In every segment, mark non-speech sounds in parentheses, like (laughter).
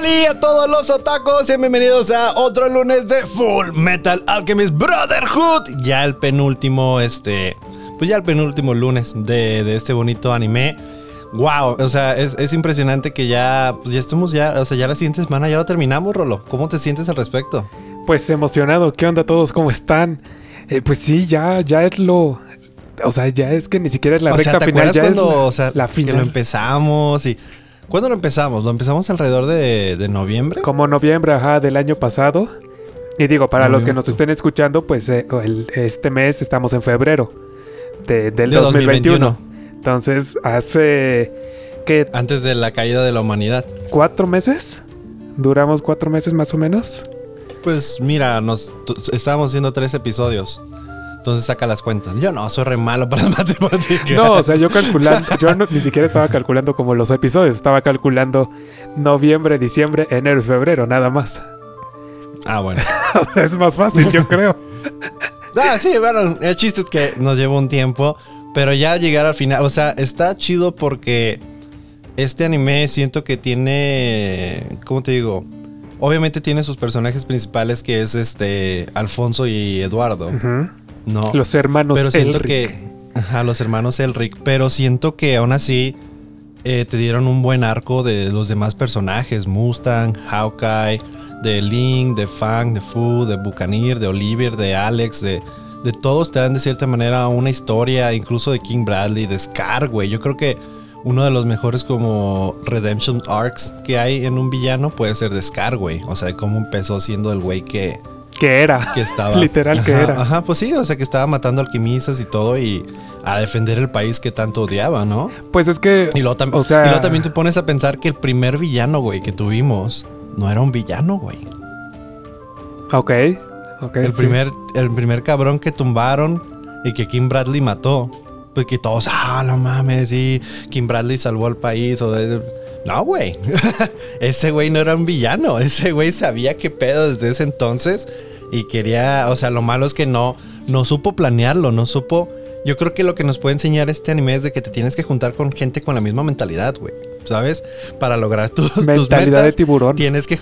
Hola a todos los otacos y bienvenidos a otro lunes de Full Metal Alchemist Brotherhood. Ya el penúltimo, este, pues ya el penúltimo lunes de, de este bonito anime. Wow, o sea, es, es, impresionante que ya, pues ya estemos ya, o sea, ya la siguiente semana ya lo terminamos, Rolo. ¿Cómo te sientes al respecto? Pues emocionado, ¿qué onda todos? ¿Cómo están? Eh, pues sí, ya, ya es lo, o sea, ya es que ni siquiera es la o recta sea, ¿te final, ya acuerdas es cuando, la, o sea, la que final. lo empezamos y... ¿Cuándo lo empezamos? ¿Lo empezamos alrededor de, de noviembre? Como noviembre, ajá, del año pasado. Y digo, para los que nos estén escuchando, pues eh, el- este mes estamos en febrero de- del De 2021. 2021. Entonces, hace, ¿qué? Antes de la caída de la humanidad. ¿Cuatro meses? ¿Duramos cuatro meses más o menos? Pues mira, nos estábamos haciendo tres episodios. Entonces saca las cuentas. Yo no, soy re malo para (laughs) las matemáticas. No, o sea, yo calculando, yo no- ni siquiera estaba calculando como los episodios, estaba calculando noviembre, diciembre, enero y febrero, nada más. Ah, bueno. (laughs) Es más fácil, yo creo. (laughs) Ah, sí, bueno, el chiste es que nos lleva un tiempo. Pero ya al llegar al final, o sea, está chido porque este anime siento que tiene. ¿Cómo te digo? Obviamente tiene sus personajes principales que es este Alfonso y Eduardo. Ujú. No. Los hermanos pero siento Elric. que. Ajá, los hermanos Elric. Pero siento que aún así eh, te dieron un buen arco de los demás personajes: Mustang, Hawkeye, de Link, de Fang, de Fu, de Buccaneer, de Oliver, de Alex, de. De todos te dan de cierta manera una historia, incluso de King Bradley, de Scar, güey. Yo creo que uno de los mejores como redemption arcs que hay en un villano puede ser de Scar, güey. O sea, de cómo empezó siendo el güey que, Que era. (laughs) que estaba. Literal que era. Ajá, pues sí, o sea que estaba matando alquimistas y todo y a defender el país que tanto odiaba, ¿no? Pues es que. Y luego, O sea- y luego también te pones a pensar que el primer villano, güey, que tuvimos no era un villano, güey. Ok. Ok. El sí. primer, el primer cabrón que tumbaron y que Kim Bradley mató. Pues que todos, ah, no mames, sí, Kim Bradley salvó al país. O de- no, güey. (laughs) ese güey no era un villano. Ese güey sabía qué pedo desde ese entonces. Y quería, o sea, lo malo es que no, no supo planearlo, no supo. Yo creo que lo que nos puede enseñar este anime es de que te tienes que juntar con gente con la misma mentalidad, güey. ¿Sabes? Para lograr tus, (laughs) tus Mentalidad de metas, tiburón. Tienes que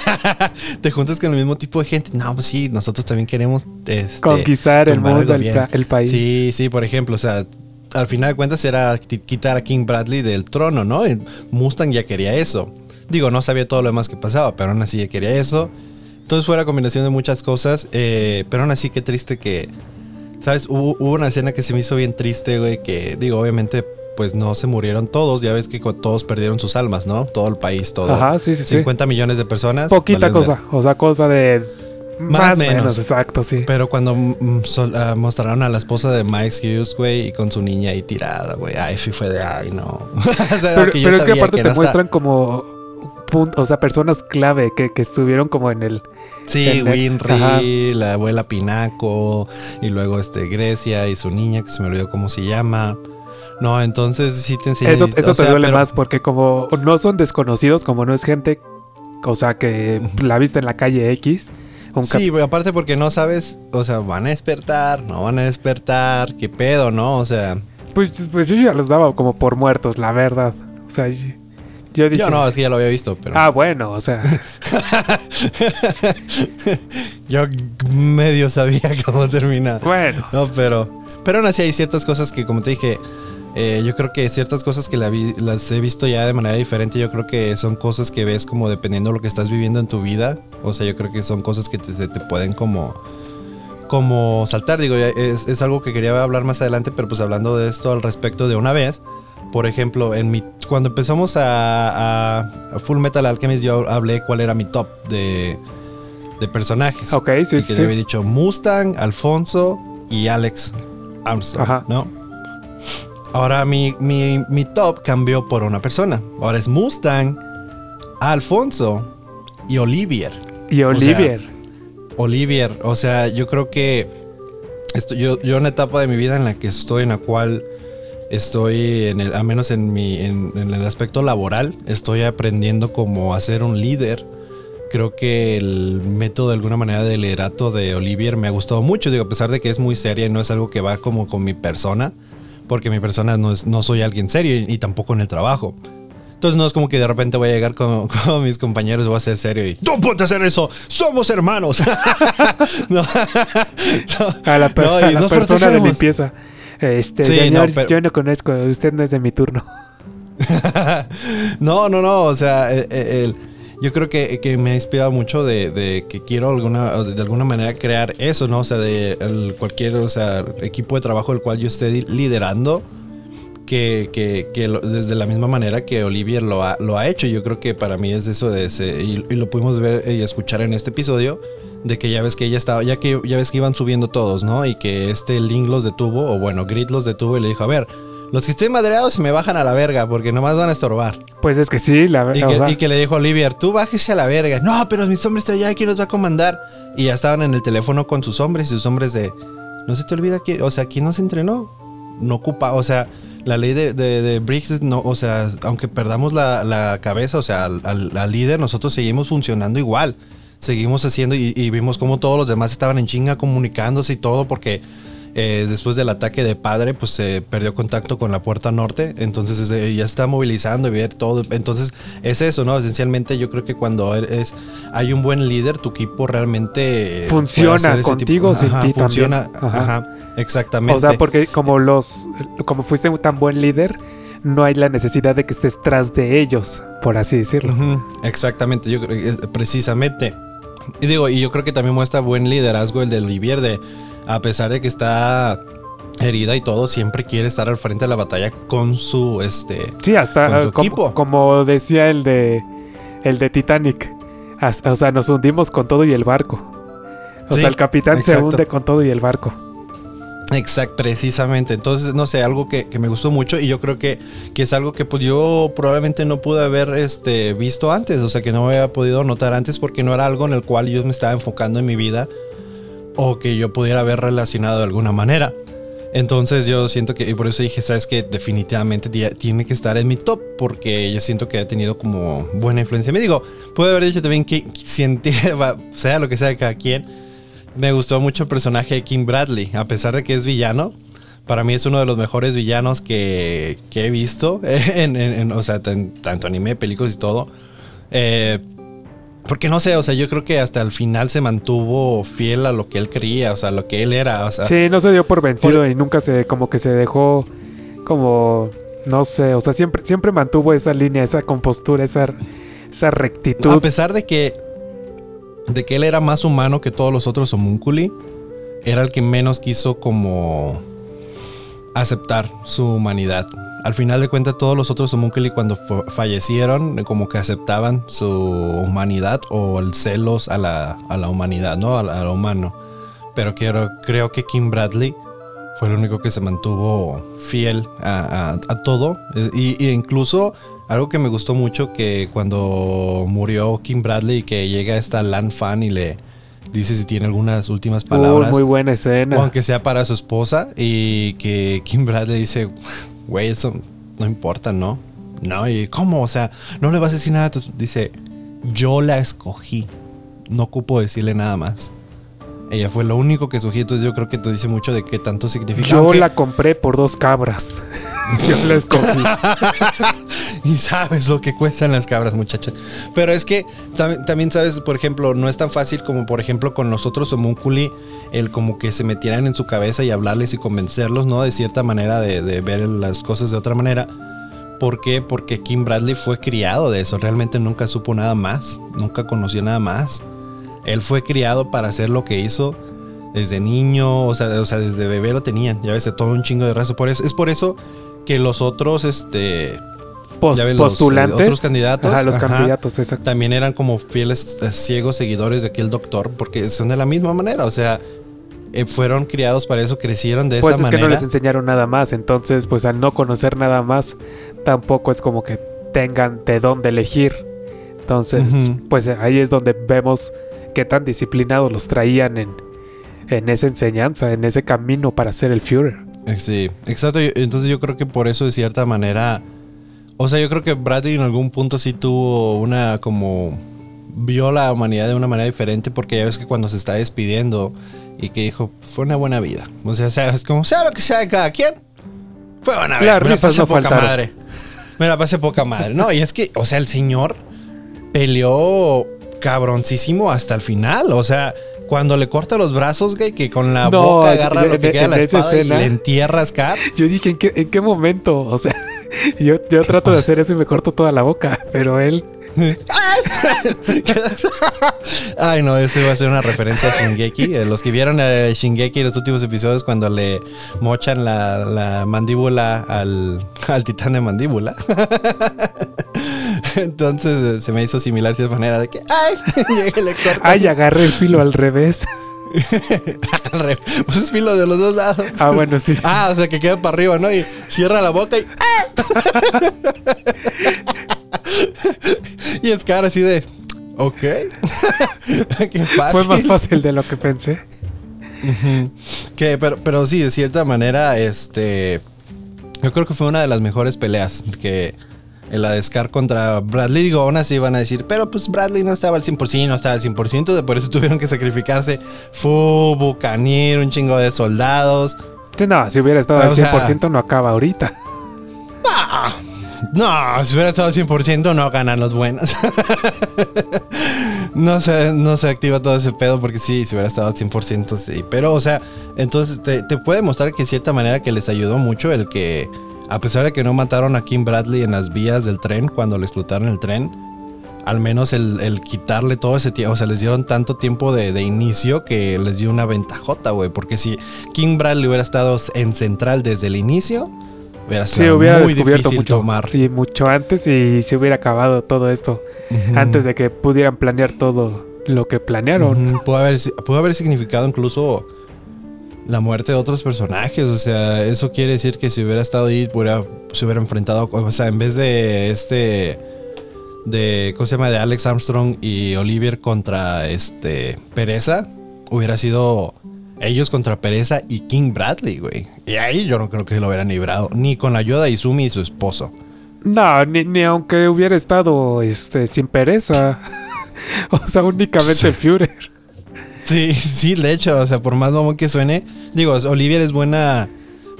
(laughs) te juntas con el mismo tipo de gente. No, pues sí, nosotros también queremos este, Conquistar el mundo, el, el país. Sí, sí, por ejemplo, o sea, al final de cuentas era qui- quitar a King Bradley del trono, ¿no? Y Mustang ya quería eso. Digo, no sabía todo lo demás que pasaba, pero aún así ya quería eso. Entonces fue la combinación de muchas cosas, eh, pero aún así qué triste que, ¿sabes? Hubo, hubo una escena que se me hizo bien triste, güey, que digo, obviamente, pues no se murieron todos, ya ves que todos perdieron sus almas, ¿no? Todo el país, todo. Ajá, sí, sí, sí. 50 millones de personas. Poquita cosa. O sea, cosa de. Más o menos. menos. exacto, sí. Pero cuando sol- ah, mostraron a la esposa de Mike Hughes, güey, y con su niña ahí tirada, güey, ay, sí fue de, ay, no. (laughs) O sea, Pero, es que aparte que te muestran como. o sea, personas clave que, que estuvieron como en el. Sí, en el- Winry, la abuela Pinaco, y luego este Grecia y su niña, que se me olvidó cómo se llama. No, entonces sí te enseña. eso te sea, duele pero- más porque como no son desconocidos, como no es gente. O sea, que la viste en la calle X. Sí, güey, aparte porque no sabes, o sea, van a despertar, no van a despertar, qué pedo, ¿no? O sea, Pues, pues yo ya los daba como por muertos, la verdad. O sea, yo, yo dije. yo no, es que ya lo había visto, pero. Ah, bueno, o sea. (laughs) yo medio sabía (laughs) cómo termina. bueno. No, pero. Pero aún así hay ciertas cosas que, como te dije, eh, yo creo que ciertas cosas que la vi- las he visto ya de manera diferente. Yo creo que son cosas que ves como dependiendo de lo que estás viviendo en tu vida. O sea, yo creo que son cosas que te, te pueden como. Como saltar, digo, es, es algo que quería hablar más adelante, pero pues hablando de esto al respecto de una vez. Por ejemplo, en mi, cuando empezamos a, Full Metal Alchemist, yo hablé cuál era mi top de, de personajes. Ok, sí, Y que sí. había dicho Mustang, Alfonso y Alex Armstrong, Ajá. ¿no? Ahora mi, mi, mi top cambió por una persona. Ahora es Mustang, Alfonso y Olivier. Y Olivier. Olivier, o sea, yo creo que esto, yo, yo en una etapa de mi vida en la que estoy, en la cual estoy, en el, al menos en, mi, en, en el aspecto laboral, estoy aprendiendo como a ser un líder. Creo que el método de alguna manera de liderato de Olivier me ha gustado mucho, digo, a pesar de que es muy seria y no es algo que va como con mi persona, porque mi persona no, es, no soy alguien serio y, y tampoco en el trabajo. Entonces no es como que de repente voy a llegar con, (laughs) con mis compañeros y voy a ser serio y ¡tú ponte a hacer eso! ¡Somos hermanos! (laughs) no. a la, per- No, a la persona de limpieza. Este, Sí, señor, no, pero- yo no conozco, usted no es de mi turno. (laughs) no, no, no. O sea, eh, eh, el- yo creo que, que me ha inspirado mucho de, de que quiero alguna, de alguna manera crear eso, ¿no? O sea, de el- cualquier o sea, equipo de trabajo del cual yo esté liderando. Que, que- que lo- desde la misma manera que Olivier lo ha, lo ha hecho. Yo creo que para mí es eso de ese, y, y lo pudimos ver y escuchar en este episodio, de que ya ves que ella estaba, ya que ya ves que iban subiendo todos, ¿no? Y que este Link los detuvo, o bueno, Grit los detuvo y le dijo, a ver, los que estén madreados se me bajan a la verga, porque nomás van a estorbar. Pues es que sí, la Y la que, verdad. y que le dijo Olivier, tú bájese a la verga. No, pero mis hombres están allá, ¿quién los va a comandar? Y ya estaban en el teléfono con sus hombres y sus hombres de, no se te olvida que, o sea, ¿quién nos entrenó? No ocupa, o sea, la ley de, de, de no, o sea, aunque perdamos la, la cabeza, o sea, al, al- al líder, nosotros seguimos funcionando igual. Seguimos haciendo y, y vimos cómo todos los demás estaban en chinga comunicándose y todo porque eh, después del ataque de padre, pues se perdió contacto con la puerta norte. Entonces eh, ya está movilizando y ver todo. Entonces es eso, ¿no? Esencialmente yo creo que cuando eres, hay un buen líder, tu equipo realmente eh, Funciona contigo o sin Ajá, ti funciona, también. Ajá. Ajá. exactamente. O sea, porque como los como fuiste un tan buen líder, no hay la necesidad de que estés tras de ellos, por así decirlo. Exactamente, yo creo que es- precisamente. Y digo, y yo creo que también muestra buen liderazgo el de Olivier de a pesar de que está herida y todo, siempre quiere estar al frente de la batalla con su este Sí, hasta eh, como, equipo. como decía el de el de Titanic. O sea, nos hundimos con todo y el barco. O Sí, sea, el capitán se hunde con todo y el barco. Exacto, precisamente. Entonces, no sé, algo que, que me gustó mucho y yo creo que, que es algo que pues yo probablemente no pude haber este, visto antes, o sea, que no había podido notar antes porque no era algo en el cual yo me estaba enfocando en mi vida o que yo pudiera haber relacionado de alguna manera. Entonces yo siento que, y por eso dije, sabes que definitivamente ti- tiene que estar en mi top, porque yo siento que ha tenido como buena influencia. Me digo, puede haber dicho también que (laughs) siente- sea lo que sea de cada quien, me gustó mucho el personaje de Kim Bradley, a pesar de que es villano. Para mí es uno de los mejores villanos que, he visto, (laughs) en, o sea, tan- tanto anime, películas y todo. Eh, porque no sé, o sea, yo creo que hasta el final se mantuvo fiel a lo que él creía, o sea, a lo que él era. O sea, Sí, no se dio por vencido por- y nunca se como que se dejó como no sé, o sea, siempre siempre mantuvo esa línea, esa compostura, esa esa a rectitud. pesar de que, de que él era más humano que todos los otros homúnculi, era el que menos quiso como aceptar su humanidad. Al final de cuentas, todos los otros homúnculi cuando fa- fallecieron, como que aceptaban su humanidad o el celos a la, a la humanidad, ¿no? A, la- a lo humano. Pero quiero, creo que Kim Bradley fue el único que se mantuvo fiel a, a- todo. Eh, Y, y incluso algo que me gustó mucho que cuando murió Kim Bradley y que llega esta Lan Fan y le dice si tiene algunas últimas palabras. muy buena escena. Aunque sea para su esposa y que Kim Bradley dice, güey, eso no importa, ¿no? No, y ¿cómo? O sea, no le vas a decir nada. a tu-". Dice, yo la escogí. No ocupo decirle nada más. Ella fue lo único que escogí. Entonces yo creo que te dice mucho de qué tanto significa. Yo Aunque- la compré por dos cabras. (laughs) Yo la escogí. (laughs) (laughs) y sabes lo que cuestan las cabras, muchachas. Pero es que tam- también sabes, por ejemplo, no es tan fácil como, por ejemplo, con los otros homúnculi, el como que se metieran en su cabeza y hablarles y convencerlos, ¿no? De cierta manera, de, de ver las cosas de otra manera. ¿Por qué? Porque Kim Bradley fue criado de eso. Realmente nunca supo nada más. Nunca conoció nada más. Él fue criado para hacer lo que hizo desde niño. O sea, o sea desde bebé lo tenían. Ya ves, todo un chingo de raza. Por eso, es por eso que los otros, este Pos- Ya ves, los, eh, postulantes. otros candidatos, Ajá, los ajá. candidatos, exacto. también eran como fieles eh, ciegos seguidores de aquel doctor, porque son de la misma manera, o sea, eh, fueron criados para eso, crecieron de Pues esa es que manera. no les enseñaron nada más, entonces pues al no conocer nada más, tampoco es como que tengan de dónde elegir. Entonces, pues ahí es donde vemos qué tan disciplinados los traían en, en esa enseñanza, en ese camino para ser el Führer. Eh, Sí, exacto. Entonces yo creo que por eso de cierta manera, o sea, yo creo que Bradley en algún punto sí tuvo una como vio la humanidad de una manera diferente porque ya ves que cuando se está despidiendo y que dijo, fue una buena vida. O sea, sea es como sea lo que sea de cada quien. Fue buena vida. Me la pasé no poca faltaron. madre. Me la pasé poca madre. No, y es que, o sea, el señor peleó cabroncísimo hasta el final. O sea, cuando le corta los brazos, güey, que con la boca agarra lo que queda la espada y le entierra a Scar. (laughs) Yo dije, ¿en qué, ¿en qué momento? O sea, yo, yo trato de hacer eso y me corto toda la boca, pero él... (laughs) Ay, no, eso iba a ser una referencia a Shingeki. Eh, los que vieron a Shingeki en los últimos episodios, cuando le mochan la, mandíbula al, al, titán de mandíbula. (laughs) Entonces eh, se me hizo similar de manera de que, ¡ay! (laughs) Llegué, le corto. ¡Ay! Agarré el filo al revés. Pues es filo de los dos lados. Ah, bueno, sí, sí. Ah, o sea que queda para arriba, ¿no? Y cierra la boca y. (laughs) y es cara así de. Ok. (laughs) Qué fácil. Fue más fácil de lo que pensé. que, pero, pero sí, de cierta manera, este. Yo creo que fue una de las mejores peleas que en la de Scar contra Bradley. Digo, aún así van a decir, pero pues Bradley no estaba al 100%, no estaba al 100%, por eso (laughs) tuvieron que sacrificarse Fu, Bucanier, un chingo de soldados. (laughs) No, si hubiera estado al 100% no acaba ahorita. No, si hubiera estado al 100% no ganan los buenos. (laughs) no, se, no se activa todo ese pedo porque sí, si hubiera estado al 100% sí. Pero, o sea, entonces te, te puede mostrar que de cierta manera que les ayudó mucho el que a pesar de que no mataron a Kim Bradley en las vías del tren cuando le explotaron el tren, al menos el, quitarle todo ese tiempo, o sea, les dieron tanto tiempo de, inicio que les dio una ventajota, güey. Porque si Kim Bradley hubiera estado en central desde el inicio, hubiera sido muy difícil mucho, tomar. Y mucho antes y se hubiera acabado todo esto. Antes de que pudieran planear todo lo que planearon. pudo, haber, pudo haber significado incluso la muerte de otros personajes. O sea, eso quiere decir que si hubiera estado ahí, se hubiera enfrentado. O sea, en vez de este. De. ¿Cómo se llama? De Alex Armstrong y Olivier contra este. Pereza. Hubiera sido. Ellos contra Pereza y King Bradley, güey. Y ahí yo no creo que se lo hubieran librado. Ni con la ayuda de Izumi y su esposo. No, ni, aunque hubiera estado este, sin pereza. (laughs) o sea, únicamente Führer. Sí, (laughs) sí, de hecho, o sea, por más mamón que suene, digo, Olivier es buena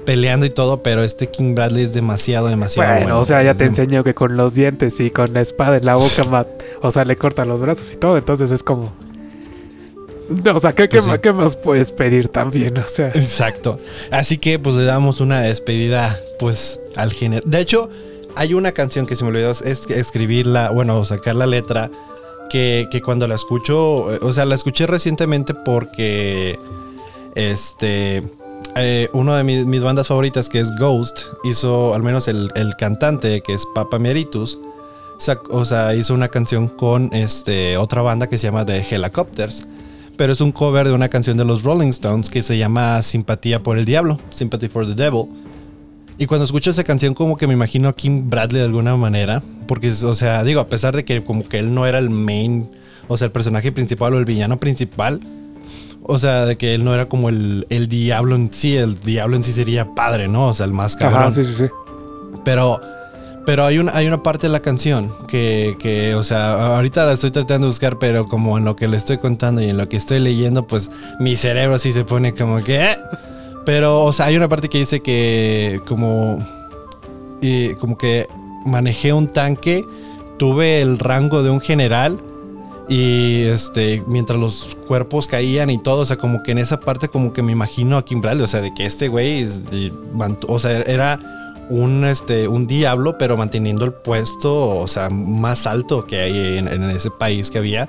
peleando y todo, pero este King Bradley es demasiado, demasiado bueno. o sea, ya te enseño que con los dientes y con la espada en la boca, o sea, le corta los brazos y todo, entonces es como... o sea, ¿qué, pues ¿qué, más puedes pedir también? (laughs) O sea. Exacto. Así que pues le damos una despedida pues al género. De hecho, hay una canción que se me olvidó es escribirla, bueno, sacar la letra que, cuando la escucho, o sea, la escuché recientemente porque este, eh, uno de mis, bandas favoritas, que es Ghost, hizo, al menos el, cantante, que es Papa Meritus, o sea, hizo una canción con este, otra banda que se llama The Helicopters. Pero es un cover de una canción de los Rolling Stones que se llama Simpatía por el Diablo, Sympathy for the Devil. Y cuando escucho esa canción como que me imagino a Kim Bradley de alguna manera. Porque, o sea, digo, a pesar de que como que él no era el main, o sea, el personaje principal o el villano principal. O sea, de que él no era como el, el diablo en sí. El diablo en sí sería padre, ¿no? O sea, el más cabrón. sí, sí, sí. Pero, pero hay, una, hay una parte de la canción que, que, o sea, ahorita la estoy tratando de buscar, pero como en lo que le estoy contando y en lo que estoy leyendo, pues mi cerebro sí se pone como que... Eh, pero, o sea, hay una parte que dice que como, y como que manejé un tanque, tuve el rango de un general y este, mientras los cuerpos caían y todo, o sea, como que en esa parte como que me imagino a Kim Bradley, o sea, de que este güey, o sea, era un, este, un diablo, pero manteniendo el puesto, o sea, más alto que hay en ese país que había.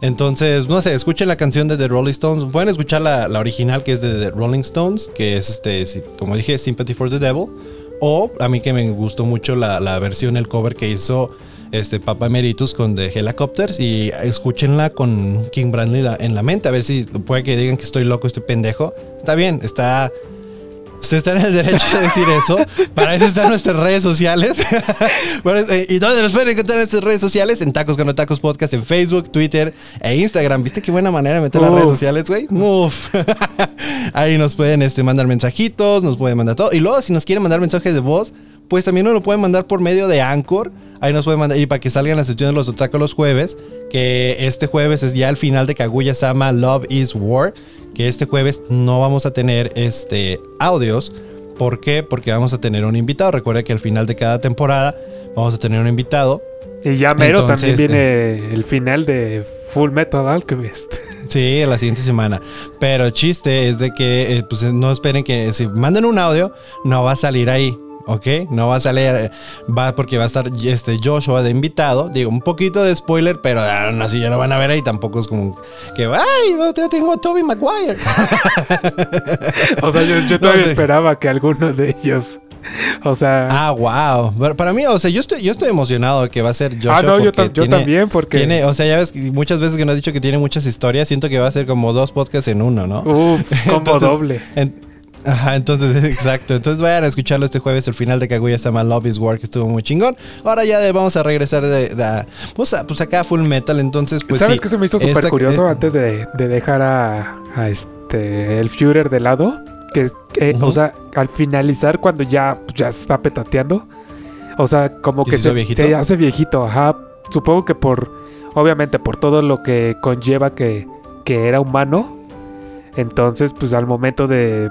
Entonces, no sé, escuchen la canción de The Rolling Stones. Pueden escuchar la, original que es de The Rolling Stones, que es este, como dije, Sympathy for the Devil. O a mí que me gustó mucho la, versión, el cover que hizo este Papa Emeritus con The Helicopters. Y escúchenla con King Bradley en la mente. A ver si puede que digan que estoy loco, estoy pendejo. Está bien, está Usted está en el derecho de decir eso. Para eso están nuestras redes sociales. (laughs) Eh, ¿Y dónde nos pueden encontrar en nuestras redes sociales? En Tacos con Tacos Podcast, en Facebook, Twitter e Instagram. ¿Viste qué buena manera de meter las redes sociales, güey? Uf. (laughs) Ahí nos pueden este, mandar mensajitos, nos pueden mandar todo. Y luego, si nos quieren mandar mensajes de voz, pues también nos lo pueden mandar por medio de Anchor. Ahí nos pueden mandar, y para que salgan las secciones de los otaku los jueves, que este jueves es ya el final de Kaguya Sama Love is War que este jueves no vamos a tener este, audios ¿Por qué? Porque vamos a tener un invitado. Recuerda que al final de cada temporada vamos a tener un invitado. Y ya mero Entonces, también viene el final de Full Metal Alchemist. (laughs) Sí, la siguiente semana. Pero el chiste es de que eh, pues, no esperen que si manden un audio, no va a salir ahí. ¿Ok? No va a salir, va porque va a estar este Joshua de invitado. Digo, un poquito de spoiler, pero aún así ya lo van a ver ahí. Tampoco es como que, ay, yo tengo a Toby Maguire. (laughs) (laughs) O sea, yo, yo todavía sé. esperaba que alguno de ellos. O sea. Ah, wow. Pero Para mí, o sea, yo estoy, yo estoy emocionado que va a ser Joshua. Ah, no, yo, tam- yo tiene- también, porque. Tiene, o sea, ya ves que muchas veces que nos has dicho que tiene muchas historias, siento que va a ser como dos podcasts en uno, ¿no? Uf, (laughs) Entonces, doble. En- ajá, entonces, (laughs) exacto. Entonces vayan a escucharlo este jueves, el final de Kaguya Sama Love is War, que estuvo muy chingón. Ahora ya de- vamos a regresar de, de- pues, a- pues acá a Full Metal, entonces pues ¿Sabes sí. qué se me hizo súper curioso eh, antes de, de dejar a, a este el Führer de lado? Que, que, Ujú. o sea, al finalizar, cuando ya, pues, ya se está petateando, o sea, como ¿Y que se se, se hace viejito, ajá. Supongo que por, obviamente, por todo lo que conlleva que, que era humano. Entonces, pues al momento de,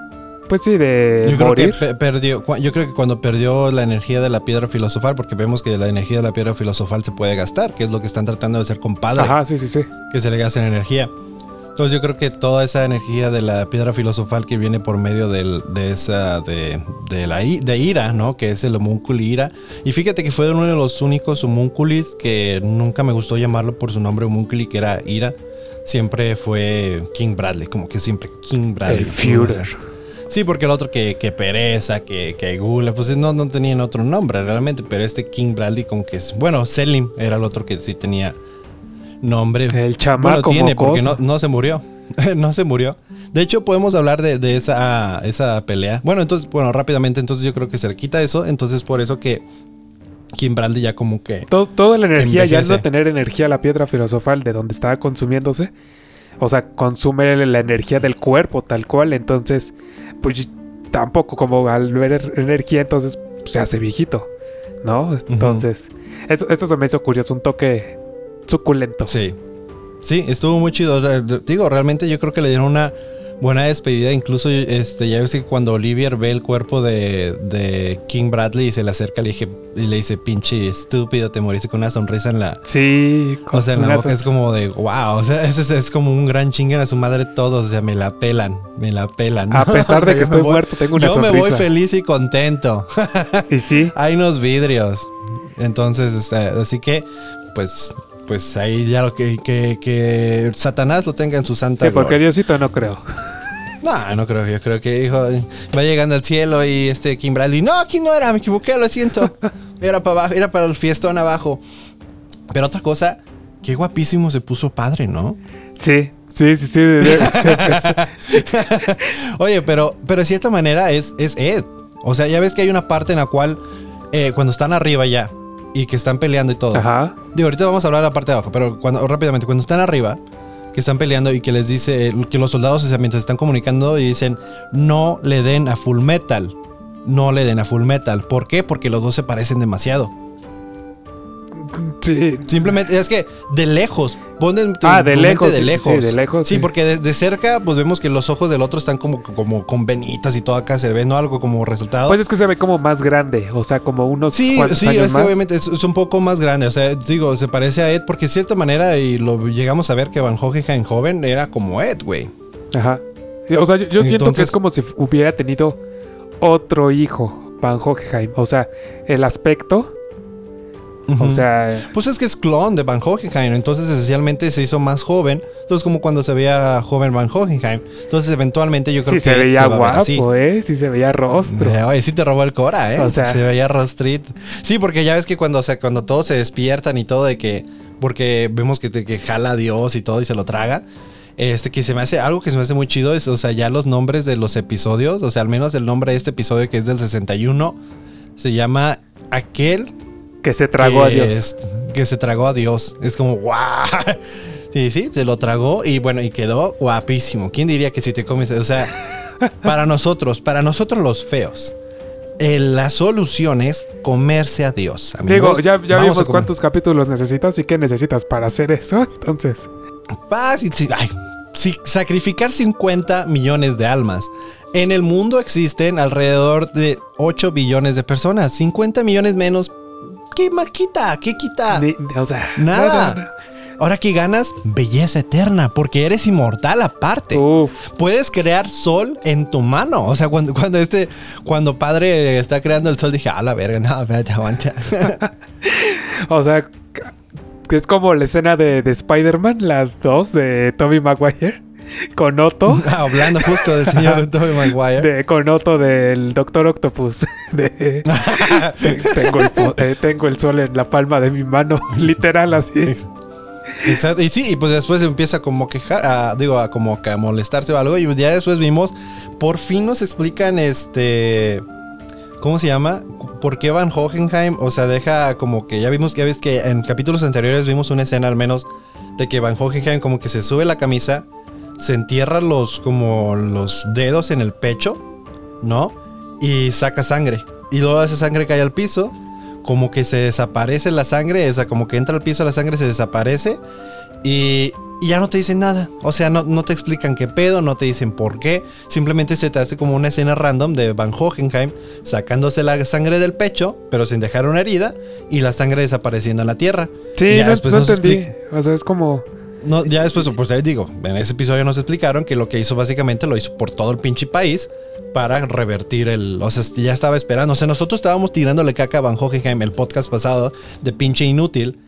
pues sí, de Yo creo, morir. que pe- perdió, yo creo que cuando perdió la energía de la piedra filosofal, porque vemos que la energía de la piedra filosofal se puede gastar, que es lo que están tratando de hacer con padre. Ajá, sí, sí, sí. que se le gasten energía. Entonces yo creo que toda esa energía de la piedra filosofal que viene por medio del- de esa de, de la de ira, ¿no? Que es el homúnculi ira. Y fíjate que fue uno de los únicos homúnculis que nunca me gustó llamarlo por su nombre homúnculi, que era ira. Siempre fue King Bradley, como que siempre King Bradley. El Führer. Sí, porque el otro que, que pereza, que, que gula, pues no, no tenían otro nombre realmente, pero este King Bradley como que es... Bueno, Selim era el otro que sí tenía nombre. El Bueno, chamaco tiene, porque no, se murió. (laughs) no se murió. De hecho, podemos hablar de, de esa, esa pelea. Bueno, entonces, bueno, rápidamente, entonces yo creo que se le quita eso. Entonces, por eso que Kim Bradley ya como que. To- toda la energía, ya al no tener energía la piedra filosofal de donde estaba consumiéndose, o sea, consume la energía del cuerpo tal cual, entonces, pues tampoco como al ver energía, entonces pues, se hace viejito, ¿no? Entonces, eso, eso se me hizo curioso, un toque suculento. Sí. Sí, estuvo muy chido. Digo, realmente yo creo que le dieron una buena despedida. Incluso, este, ya ves que cuando Olivier ve el cuerpo de, de King Bradley y se le acerca, le dije, y le dice, pinche estúpido, te moriste con una sonrisa en la, Sí, con O sea, en la boca son- es como de wow. O sea, (laughs) ese es, es como un gran chinguen a su madre todos. O sea, me la pelan, me la pelan. A pesar O de (laughs) que yo me estoy voy- muerto, tengo una Yo me sonrisa. voy feliz y contento. (laughs) Y sí, Hay unos vidrios. Entonces, este, así que, pues, pues ahí ya lo que, que, que Satanás lo tenga en su santa sí, porque gloria. Diosito no creo. No, no creo. Yo creo que hijo, va llegando al cielo y este Kim Bradley. No, aquí no era, me equivoqué, lo siento. (laughs) Era para abajo, era para el fiestón abajo. Pero otra cosa, qué guapísimo se puso padre, ¿no? Sí, sí, sí, sí. (laughs) Oye, pero, pero de cierta manera es, es Ed. O sea, ya ves que hay una parte en la cual eh, cuando están arriba ya y que están peleando y todo. Ajá. Digo, ahorita vamos a hablar de la parte de abajo, pero cuando rápidamente, cuando están arriba, que están peleando y que les dice que los soldados mientras están comunicando y dicen no le den a Full Metal. No le den a Full Metal. ¿Por qué? Porque los dos se parecen demasiado. Sí. Simplemente es que de lejos, ponen tu- Ah, tu de mente lejos, de sí, lejos. sí, de lejos, Sí, sí. porque de, de cerca, pues vemos que los ojos del otro están como, como con venitas y todo acá se ve, ¿no? Algo como resultado. Pues es que se ve como más grande, o sea, como unos Sí, cuantos sí, años es que obviamente es, es un poco más grande. O sea, digo, se parece a Ed porque de cierta manera, y lo llegamos a ver que Van Hohenheim joven era como Ed, güey. Ajá. O sea, yo, yo siento que es como si hubiera tenido otro hijo, Van Hohenheim. O sea, el aspecto, o sea, Pues es que es clon de Van Hohenheim, entonces esencialmente se hizo más joven. Entonces, como cuando se veía joven Van Hohenheim. Entonces, eventualmente yo creo sí que se veía va a ver así. guapo, ¿eh? Sí se veía rostro. Eh, Oye, sí te robó el Cora, ¿eh? O sea- se veía rostrito. Sí, porque ya ves que cuando, o sea, cuando todos se despiertan y todo de que... Porque vemos que, te- que jala a Dios y todo y se lo traga. Este, que se me hace... Algo que se me hace muy chido es, o sea, ya los nombres de los episodios. O sea, al menos el nombre de este episodio que es del 61. Se llama Aquel Que se tragó que a Dios. es- que se tragó a Dios. Es como, (laughs) ¡guau! Sí, sí, se lo tragó y bueno, y quedó guapísimo. ¿Quién diría que si te comes? O sea, (laughs) para nosotros, para nosotros los feos, eh, la solución es comerse a Dios. amigos. Digo, ya, ya vimos cuántos capítulos necesitas y qué necesitas para hacer eso. Entonces, Fácil, sí, ay, sí, sacrificar 50 millones de almas En el mundo existen alrededor de 8 billones de personas. 50 millones menos. ¿Qué más quita? ¿Qué quita? Ni- o sea, Nada. no, no, Ahora que ganas belleza eterna, porque eres inmortal aparte. Uf, Puedes crear sol en tu mano. O sea, cuando, cuando este, cuando padre está creando el sol, dije, a la verga, no, espérate, aguanta. (laughs) o sea, es como la escena de, de Spider-Man, la 2 de Tobey Maguire, (laughs) con Otto. (laughs) Hablando justo del señor Tobey Maguire. De, con Otto del Doctor Octopus. (laughs) De, tengo, el, po- eh, tengo el sol en la palma de mi mano. Literal así. Exacto. Y sí, y pues después empieza como a quejar, a- digo, a como que a molestarse o algo. Y ya después vimos, por fin nos explican este. ¿Cómo se llama? ¿Por qué Van Hohenheim? O sea, deja como que ya vimos, ya ves que en capítulos anteriores vimos una escena al menos de que Van Hohenheim como que se sube la camisa, se entierra los como los dedos en el pecho, ¿no? Y saca sangre. Y luego esa sangre cae al piso, como que se desaparece la sangre, o sea, como que entra al piso la sangre, se desaparece y, y ya no te dicen nada. O sea, no, no te explican qué pedo, no te dicen por qué. Simplemente se te hace como una escena random de Van Hohenheim sacándose la sangre del pecho, pero sin dejar una herida, y la sangre desapareciendo en la tierra. Sí, Ya no, después no entendí. O sea, es como. No, ya después, pues ahí digo, en ese episodio nos explicaron que lo que hizo básicamente lo hizo por todo el pinche país para revertir el. O sea, ya estaba esperando. O sea, nosotros estábamos tirándole caca a Van Hohenheim el podcast pasado de pinche inútil.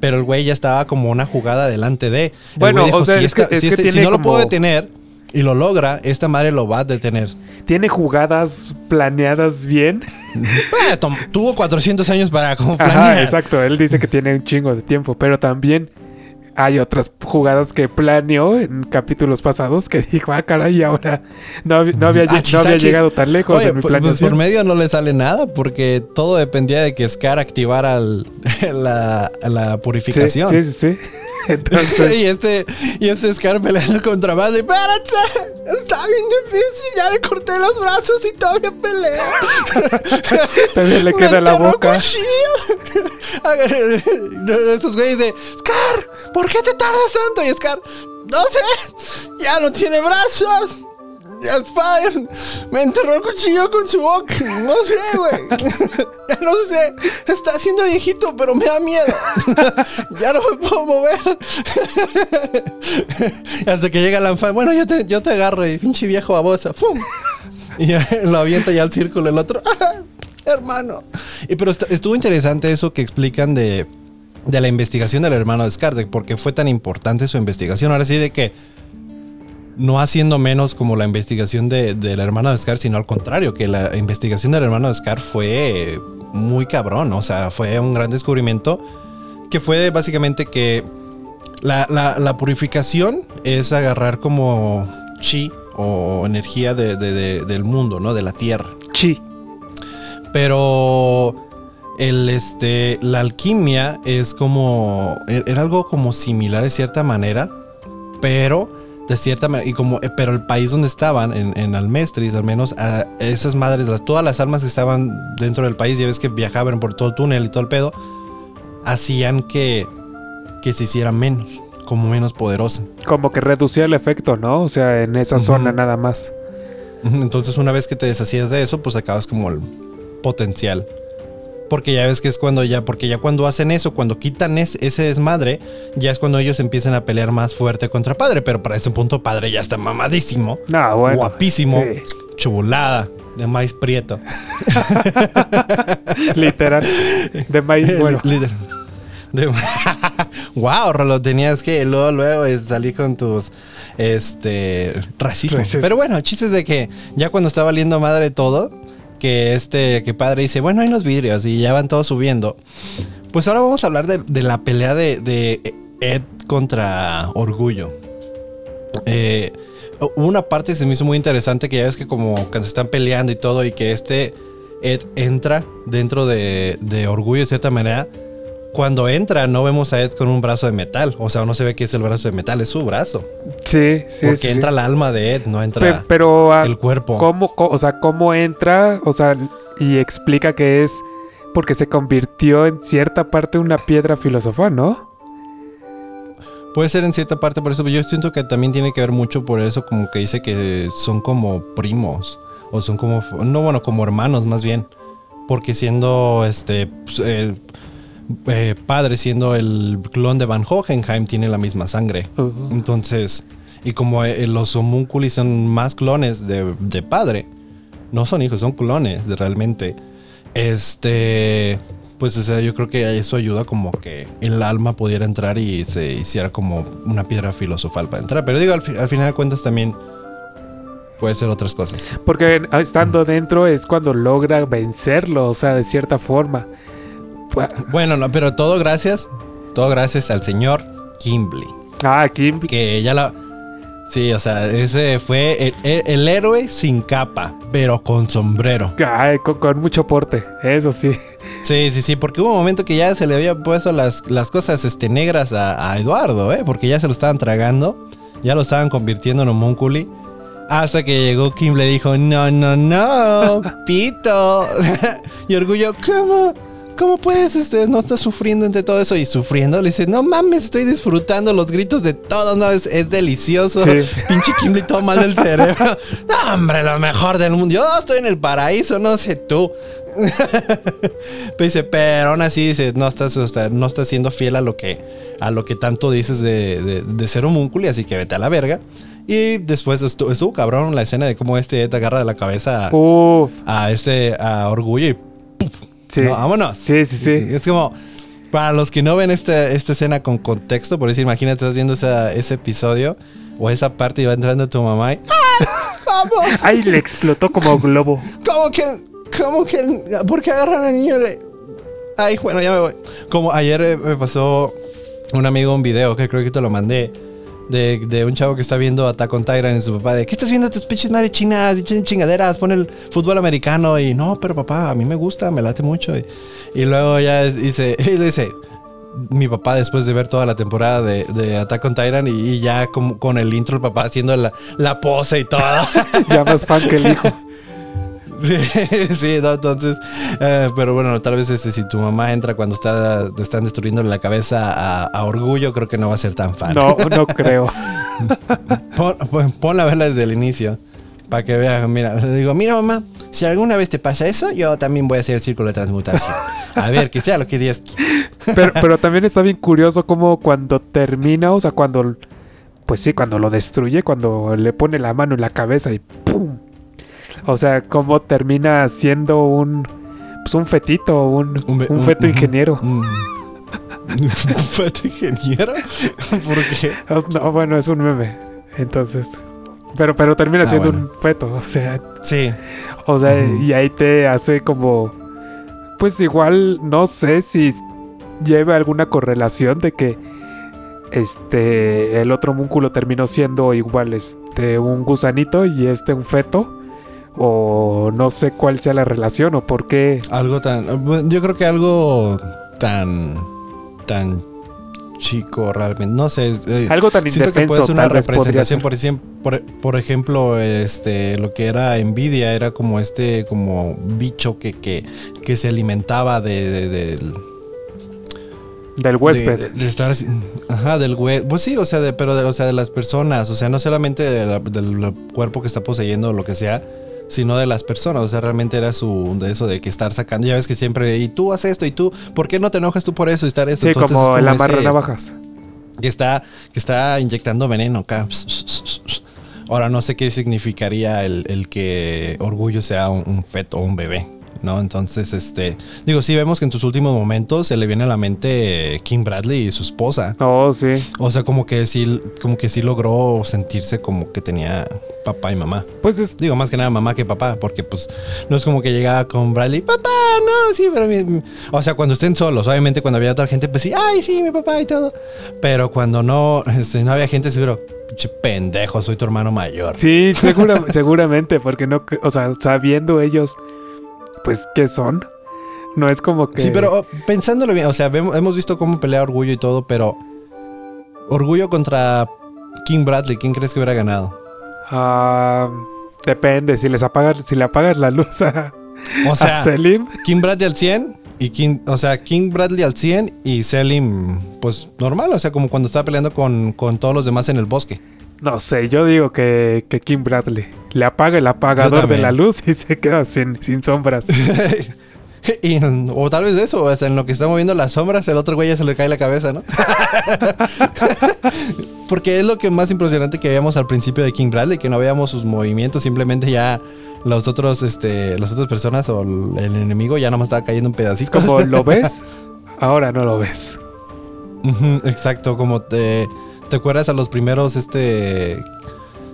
Pero el güey ya estaba como una jugada delante de. Bueno, güey o sea, si, es que- esta- es si que si tiene no lo puedo detener y lo logra, esta madre lo va a detener. Tiene jugadas planeadas bien. (laughs) Tuvo 400 años para como Ajá, planear. exacto. Él dice que tiene un chingo de tiempo, pero también hay otras jugadas que planeó en capítulos pasados que dijo, ah, caray, ahora no, no había, Achis, no había llegado tan lejos Oye, en mi pues, pues, planeación. por medio no le sale nada porque todo dependía de que Scar activara el- (laughs) la, la sí, purificación. sí, sí, sí. (laughs) Entonces, (laughs) y este y este Scar peleando contra Bad espérate está bien difícil ya le corté los brazos y todavía pelea también le Me queda la boca. estos güeyes de Scar ¿por qué te tardas tanto? y Scar no sé ya no tiene brazos Spider me enterró el cuchillo con su boca. No sé, güey. (laughs) Ya no sé. Está haciendo viejito, pero me da miedo. (laughs) ya no me puedo mover. (laughs) Hasta que llega la fan. Bueno, yo te, yo te agarro y pinche viejo babosa. ¡Fum! Y ya lo avienta ya al círculo el otro. Hermano. Y pero est- estuvo interesante eso que explican de, de la investigación del hermano de Scar, de por qué fue tan importante su investigación. Ahora sí, de que no haciendo menos como la investigación de- del hermano de Scar, sino al contrario, que la investigación del hermano de Scar fue muy cabrón, o sea, fue un gran descubrimiento que fue básicamente que la, la- la purificación es agarrar como chi o energía de- de- del mundo, ¿no? De la tierra. Chi. Pero el este la alquimia es como e- era algo como similar de cierta manera, pero de cierta manera y como eh, pero el país donde estaban en, en Almestris al menos a esas madres las todas las almas que estaban dentro del país ya ves que viajaban por todo el túnel y todo el pedo hacían que que se hiciera menos, como menos poderosa. Como que reducía el efecto, ¿no? O sea, en esa zona nada más. Entonces, una vez que te deshacías de eso, pues acabas como el potencial. Porque ya ves que es cuando ya, porque ya cuando hacen eso, cuando quitan es- ese desmadre, ya es cuando ellos empiezan a pelear más fuerte contra padre. Pero para ese punto, padre ya está mamadísimo, No, bueno. guapísimo, sí. chulada, de maíz prieto. (laughs) Literal. De maíz, (laughs) bueno. Líder. De- wow, (laughs) Rolo, tenías que luego, luego eh, salir con tus este. Racismo. Pero bueno, chistes de que ya cuando está valiendo madre todo, que este, que padre dice, bueno, hay los vidrios y ya van todos subiendo. Pues ahora vamos a hablar de, de la pelea de, Ed contra Orgullo. Eh, una parte se me hizo muy interesante que ya ves que como se están peleando y todo y que este Ed entra dentro de, de Orgullo de cierta manera. Cuando entra no vemos a Ed con un brazo de metal. O sea, no se ve que es el brazo de metal, es su brazo. Sí, sí. porque sí, entra la alma de Ed, no entra pero ah, el cuerpo. ¿cómo, o sea, cómo entra, o sea, y explica que es porque se convirtió en cierta parte una piedra filosofal, ¿no? Puede ser en cierta parte por eso, pero yo siento que también tiene que ver mucho por eso, como que dice que son como primos, o son como, no, bueno, como hermanos más bien, porque siendo este pues, el eh, padre, siendo el clon de Van Hohenheim, tiene la misma sangre. Ujú. Entonces, y como eh, los homúnculi son más clones de, de padre, no son hijos, son clones de realmente. Este, pues o sea, yo creo que eso ayuda como que el alma pudiera entrar y se hiciera como una piedra filosofal para entrar. Pero digo, al, fi- al final de cuentas también puede ser otras cosas. Porque estando dentro es cuando logra vencerlo, o sea, de cierta forma. Bueno, no, pero todo gracias, todo gracias al señor Kimbley. Ah, Kim. Que ya la... Sí, o sea, ese fue el, el- el héroe sin capa, pero con sombrero. Ay, con, con mucho porte, eso sí. Sí, sí, sí, porque hubo un momento que ya se le había puesto las, las cosas este, negras a, a Eduardo, ¿eh? Porque ya se lo estaban tragando, ya lo estaban convirtiendo en homúnculi. Hasta que llegó Kim le dijo, no, no, no, (laughs) pito. (laughs) y Orgullo, ¿cómo? ¿Cómo puedes, este, no estás sufriendo entre todo eso? Y sufriendo, le dice, no mames, estoy disfrutando los gritos de todos, no, es, es delicioso. Sí. (laughs) Pinche Kimberly todo mal del cerebro. (laughs) no, hombre, lo mejor del mundo. Yo estoy en el paraíso, no sé tú. (laughs) Pero dice, pero aún así dice, no estás, no estás siendo fiel a lo que, a lo que tanto dices de, de, de ser homúnculi, así que vete a la verga. Y después estuvo, estuvo cabrón la escena de cómo este te agarra de la cabeza a, a este a orgullo y sí. no, vámonos. Sí, sí, sí. Es como, para los que no ven esta, esta escena con contexto, por decir, imagínate, estás viendo esa- ese episodio o esa parte y va entrando tu mamá y, ¡ay, vamos! (laughs) Ay, le explotó como globo. ¿Cómo que, cómo que, por qué agarran al niño? le- Ay, bueno, ya me voy. Como ayer eh, me pasó un amigo un video que creo que te lo mandé. De, de un chavo que está viendo Attack on Titan y su papá de ¿Qué estás viendo tus pinches madres chinas chingaderas? Pon el fútbol americano y no, pero papá, a mí me gusta, me late mucho. Y, y luego ya dice, (laughs) y le dice, mi papá después de ver toda la temporada de, de Attack on Titan y, y ya con, con el intro el papá haciendo la, la pose y todo. (laughs) Ya más fan que el hijo. (laughs) Sí, sí, no, entonces, eh, pero bueno, tal vez este, si tu mamá entra cuando está, te están destruyendo la cabeza a, a orgullo, creo que no va a ser tan fan. No, no creo. (laughs) Pon, pon- ponla a verla desde el inicio, para que veas, mira, le digo, mira mamá, si alguna vez te pasa eso, yo también voy a hacer el círculo de transmutación. A ver, que sea lo que Dios. Pero, pero (laughs) también está bien curioso como cuando termina, o sea, cuando, pues sí, cuando lo destruye, cuando le pone la mano en la cabeza y ¡pum! O sea, cómo termina siendo un, pues un fetito, un, un, be- feto ingeniero. Un, un feto ingeniero. (laughs) (laughs) ¿Por qué? Oh, No, bueno, es un meme. Entonces, pero, pero termina Ah, siendo bueno. un feto, o sea, Sí. o sea, y ahí te hace como, pues igual, no sé si lleva alguna correlación de que este el otro múnculo terminó siendo igual este un gusanito y este un feto o no sé cuál sea la relación o por qué Algo tan. Yo creo que algo tan. tan chico realmente. No sé. eh, algo tan siento que puede ser una representación. Por, por, por ejemplo, este, lo que era Nvidia era como este como bicho que, que, que se alimentaba de, de- del- del huésped de- de estar ajá, del güey. Pues sí, o sea, de, pero de, o sea, de las personas. O sea, no solamente de la- del cuerpo que está poseyendo o lo que sea, sino de las personas. O sea, realmente era su de eso de que estar sacando. Ya ves que siempre, y tú haces esto, y tú, ¿por qué no te enojas tú por eso? Y estar esto. sí Entonces, como el amarra ese- navajas que está, que está inyectando veneno acá. Ahora no sé qué significaría el, el que Orgullo sea un, un feto o un bebé, ¿no? Entonces, este, digo, sí vemos que en tus últimos momentos se le viene a la mente Kim Bradley y su esposa. no sí O sea, como que sí, como que sí logró sentirse como que tenía papá y mamá. pues es Digo, más que nada mamá que papá, porque pues no es como que llegaba con Bradley, papá, no, sí, pero mi- mi-". O sea, cuando estén solos, obviamente cuando había otra gente, pues sí, ay, sí, mi papá y todo. Pero cuando no, este, no había gente, seguro, pendejo, soy tu hermano mayor. Sí, segura- (laughs) seguramente, porque no, o sea, sabiendo ellos, pues, ¿qué son? No es como que... Sí, pero oh, pensándolo bien, o sea, hemos visto cómo pelea Orgullo y todo, pero Orgullo contra King Bradley, ¿quién crees que hubiera ganado? Ah, depende, si les apagas, si le apagas la luz a, O a sea, Selim, King Bradley al 100 y King, o sea, King Bradley al 100 y Selim, pues normal, o sea, como cuando estaba peleando con, con todos los demás en el bosque. No sé, yo digo que, que Kim Bradley le apaga el apagador de la luz y se queda sin, sin sombras. (laughs) Y, o tal vez eso, hasta en lo que está moviendo las sombras, el otro güey ya se le cae la cabeza, ¿no? (laughs) Porque es lo que más impresionante que veíamos al principio de King Bradley, que no veíamos sus movimientos, simplemente ya los otros, este, las otras personas o el enemigo ya nomás estaba cayendo un pedacito. como lo (laughs) ves, ahora no lo ves. exacto, como te, te acuerdas a los primeros, este,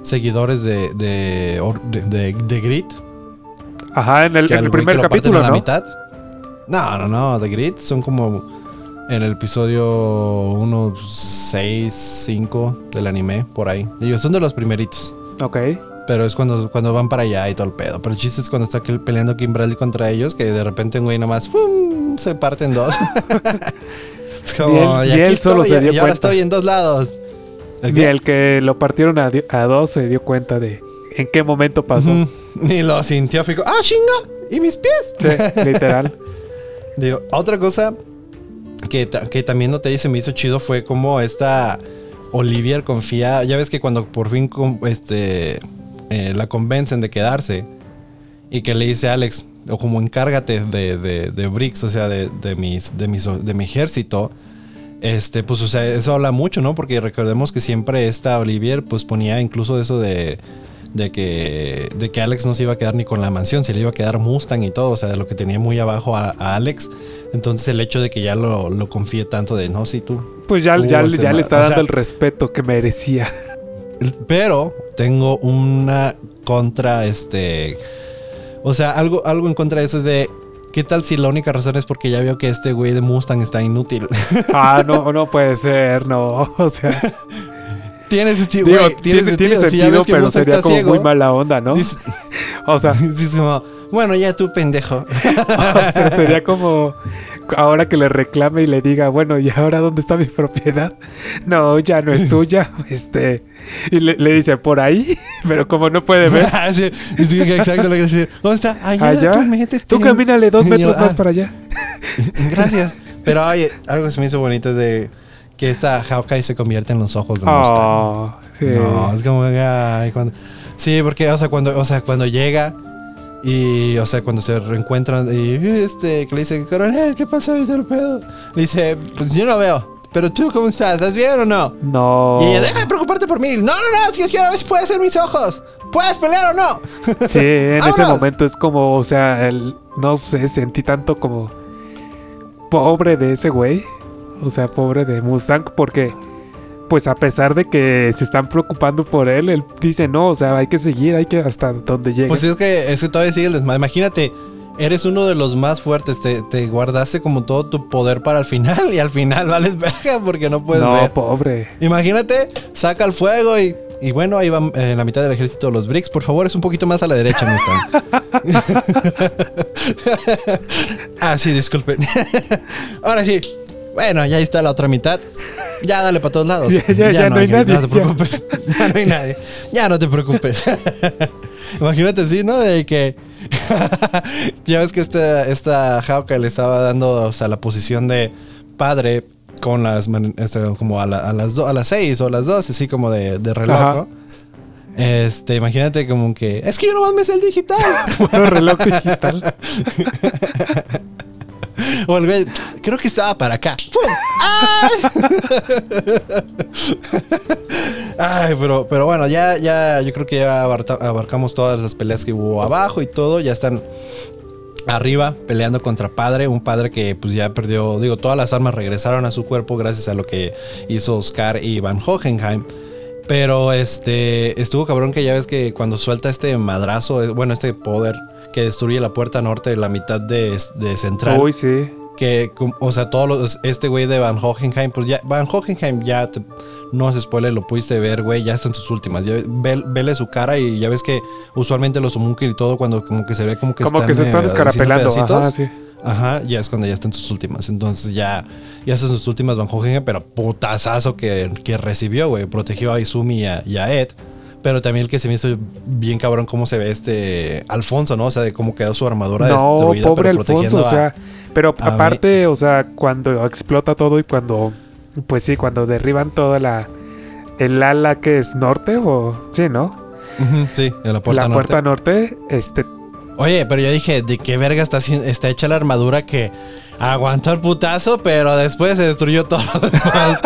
seguidores de, de, de, de Grit Ajá, en el, primer capítulo, ¿no? La mitad. No, no, no. The Grid son como en el episodio 1, 6, 5 del anime, por ahí. Ellos son de los primeritos. Ok. Pero es cuando, cuando van para allá y todo el pedo. Pero el chiste es cuando está peleando Kimberly contra ellos, que de repente un güey nomás ¡fum! se parte en dos. (laughs) (laughs) es como, y él, solo se dio cuenta. Y ahora estoy en dos lados. ¿El y el que lo partieron a, a dos se dio cuenta de en qué momento pasó. Ni lo sintió, fijo. ¡Ah, chinga! ¿Y mis pies? Sí, (laughs) literal. Digo, otra cosa que, que también no te dice me hizo chido fue como esta Olivier confía. Ya ves que cuando por fin este, eh, la convencen de quedarse y que le dice a Alex, o como encárgate de, de, de Bricks, o sea, de, de, mis, de, mis, de mi ejército. Este, pues, o sea, eso habla mucho, ¿no? Porque recordemos que siempre esta Olivier, pues ponía incluso eso de de que, de que Alex no se iba a quedar ni con la mansión, se le iba a quedar Mustang y todo, o sea, de lo que tenía muy abajo a, Alex. Entonces el hecho de que ya lo, lo confíe tanto de, no, si tú... Pues ya, ya, le está dando el respeto que merecía. Pero tengo una contra, este... O sea, algo, algo en contra de eso es de... ¿Qué tal si la única razón es porque ya veo que este güey de Mustang está inútil? (laughs) Ah, no, no puede ser, no. (laughs) O sea... Tiene sentido, güey. Tiene, sentido, sentido pero sería como muy mala onda, ¿no? (laughs) o sea, como, bueno, ya tú pendejo. o sea, sería como ahora que le reclame y le diga, bueno, ¿y ahora dónde está mi propiedad? No, ya no es (laughs) tuya. Este, y le, dice, por ahí, (laughs) pero como no puede ver. Ah, (laughs) sí, sí, exacto lo que decir. ¿Dónde está? Allá. ¿Allá? Tú, tú camínale dos metros más ah, para allá. Gracias. Pero oye, algo que se me hizo bonito es de que esta Hawkeye se convierte en los ojos de Mustang. Oh, sí. No, es como ay, cuando, Sí, porque o sea, cuando o sea, cuando llega y o sea, cuando se reencuentran y este que le dice, "Coronel, ¿qué pasa? ¿Y pedo?" Le dice, "Pues yo no veo." Pero tú, ¿cómo estás? ¿Estás bien o no? No. Y ella, deja de preocuparte por mí. No, no, no, es que quiero ver si puedes ser mis ojos. ¿Puedes pelear o no? (laughs) Sí, en ese momento es como, o sea, el, no sé, sentí tanto como pobre de ese güey. O sea, pobre de Mustang, porque pues a pesar de que se están preocupando por él, él dice no, o sea, hay que seguir, hay que hasta donde llegue. Pues es que, es que todavía sigue el desmadre. Imagínate, eres uno de los más fuertes, te, te, guardaste como todo tu poder para el final y al final vales (laughs) verga porque no puedes no, pobre. Imagínate, saca el fuego y, y bueno, ahí va en eh, la mitad del ejército los bricks. Por favor, es un poquito más a la derecha, Mustang. (laughs) (laughs) ah, sí, disculpen. Ahora sí, bueno, ya está la otra mitad. Ya dale para todos lados. (laughs) Ya, no, hay, nadie. No te preocupes. (laughs) Ya. no hay nadie. Ya no te preocupes. (laughs) Imagínate así, ¿no? De que. ya ves que esta, esta Hawkeye le estaba dando o sea, la posición de padre con las. Este, como a, las a las seis o a las dos, así como de, de reloj, Este, imagínate como que. Es que yo nomás me sé el digital. reloj digital. O creo que estaba para acá. ¡Ay! pero, pero bueno, ya, ya, yo creo que ya abarcamos todas las peleas que hubo abajo y todo. Ya están arriba peleando contra padre, un padre que pues ya perdió, digo, todas las armas regresaron a su cuerpo gracias a lo que hizo Oscar y Van Hohenheim. Pero este estuvo cabrón que ya ves que cuando suelta este madrazo, eh, bueno, este poder que destruye la puerta norte de la mitad de, Central. Uy, sí. Que, o sea, todos los, este güey de Van Hohenheim, pues ya, Van Hohenheim ya, no se spoiler, lo pudiste ver, güey, ya está en sus últimas. vele su cara y ya ves que usualmente los homúnculos y todo, cuando como que se ve como que como que se están escarapelando. Ajá, sí. Ajá, ya es cuando ya está en sus últimas. Entonces ya, ya está en sus últimas Van Hohenheim, pero putazazo que, que recibió, güey. Protegió a Izumi y a, y a Ed Pero también el que se me hizo bien cabrón cómo se ve este Alfonso, ¿no? O sea, de cómo quedó su armadura No, destruida. pobre pero protegiendo Alfonso, o sea, pero a aparte, o sea, cuando explota todo y cuando, pues sí, cuando derriban toda la, el ala que es norte o, sí, ¿no? Sí, en la puerta la norte. puerta norte, este, Oye, pero yo dije, ¿de qué verga está, está hecha la armadura que aguantó el putazo, pero después se destruyó todo lo demás?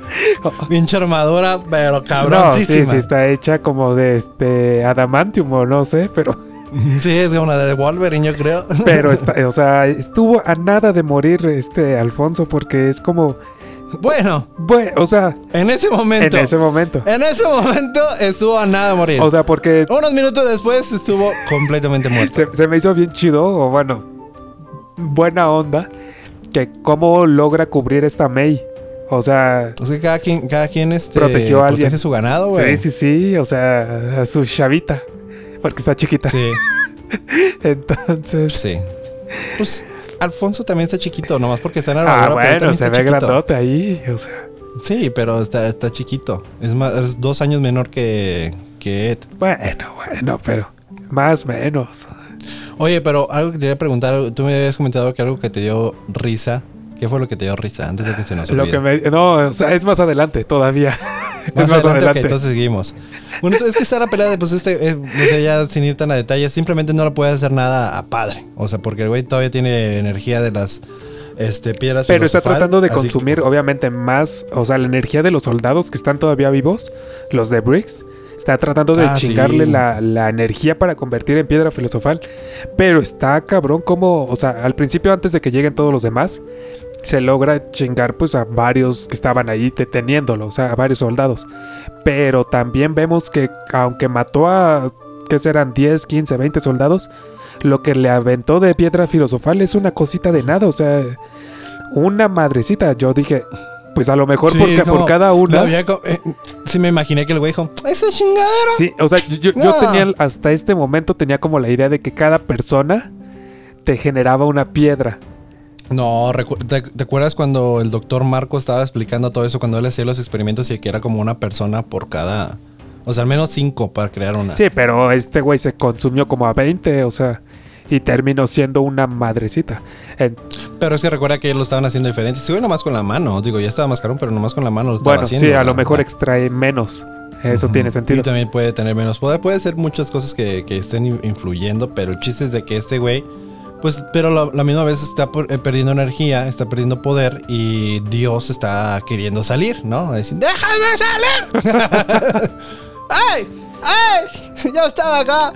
(laughs) Pinche armadura, pero no, sí, cabroncísima. sí, está hecha como de este adamantium o no sé, pero, (laughs) Sí, es la de Wolverine, yo creo. pero (laughs) está, o sea, estuvo a nada de morir este Alfonso porque es como, bueno, bueno, o sea, en ese momento. en ese momento, En ese momento estuvo a nada de morir. o sea, porque Unos minutos después estuvo completamente muerto. (laughs) se, se me hizo bien chido, o bueno, buena onda, que cómo logra cubrir esta May. O sea, Es que cada quien, cada quien este, Protegió a alguien. protege su ganado, güey. sí, sí, sí, o sea, a su chavita, porque está chiquita. Sí, (laughs) Entonces, sí. Pues Alfonso también está chiquito, nomás porque está en ah, armadura, pero bueno, se ve chiquito. grandote ahí, o sea, Sí, pero está, está chiquito. Es más, es dos años menor que, que Ed. bueno, bueno, pero más o menos. Oye, pero algo que te quería preguntar, tú me habías comentado que algo que te dio risa. ¿Qué fue lo que te dio risa antes de que se nos Lo olvide? que me, no, o sea, es más adelante todavía. Más (laughs) es más adelante, entonces seguimos. Bueno, es que está la pelea de, pues, este, eh, no sé, ya sin ir tan a detalles, simplemente no le puede hacer nada a padre. O sea, porque el güey todavía tiene energía de las este, piedras. Pero está tratando de que- consumir, obviamente, más, o sea, la energía de los soldados que están todavía vivos, los de Briggs. Está tratando de Ah, chingarle sí. la, la energía para convertir en piedra filosofal. Pero está cabrón como, o sea, al principio, antes de que lleguen todos los demás, se logra chingar pues a varios que estaban ahí deteniéndolo, o sea, a varios soldados. Pero también vemos que aunque mató a, ¿qué serán? 10, 15, 20 soldados, lo que le aventó de piedra filosofal es una cosita de nada, o sea, una madrecita. Yo dije, pues a lo mejor Sí, porque como- por cada una. co- eh, sí, me imaginé que el güey dijo: ¡Esa chingadera! Sí, o sea, yo, yo- yo No. tenía hasta este momento tenía como la idea de que cada persona te generaba una piedra. No, ¿te, te acuerdas cuando el doctor Marco estaba explicando todo eso? Cuando él hacía los experimentos y que era como una persona por cada. O sea, al menos cinco para crear una. Sí, pero este güey se consumió como a 20, o sea, y terminó siendo una madrecita. En- Pero es que recuerda que ellos lo estaban haciendo diferente. Sí, güey, nomás con la mano. Digo, ya estaba más caro, pero nomás con la mano lo estaba bueno, haciendo. sí, a lo mejor la- extrae menos. Eso tiene Y sentido. también puede tener menos poder. Puede ser muchas cosas que, que estén in- influyendo, pero el chiste es de que este güey, pues, pero la, misma vez está eh, perdiendo energía, está perdiendo poder y Dios está queriendo salir, ¿no? Decir, ¡déjame salir! (laughs) ¡Ay! ¡Ay! Yo estaba acá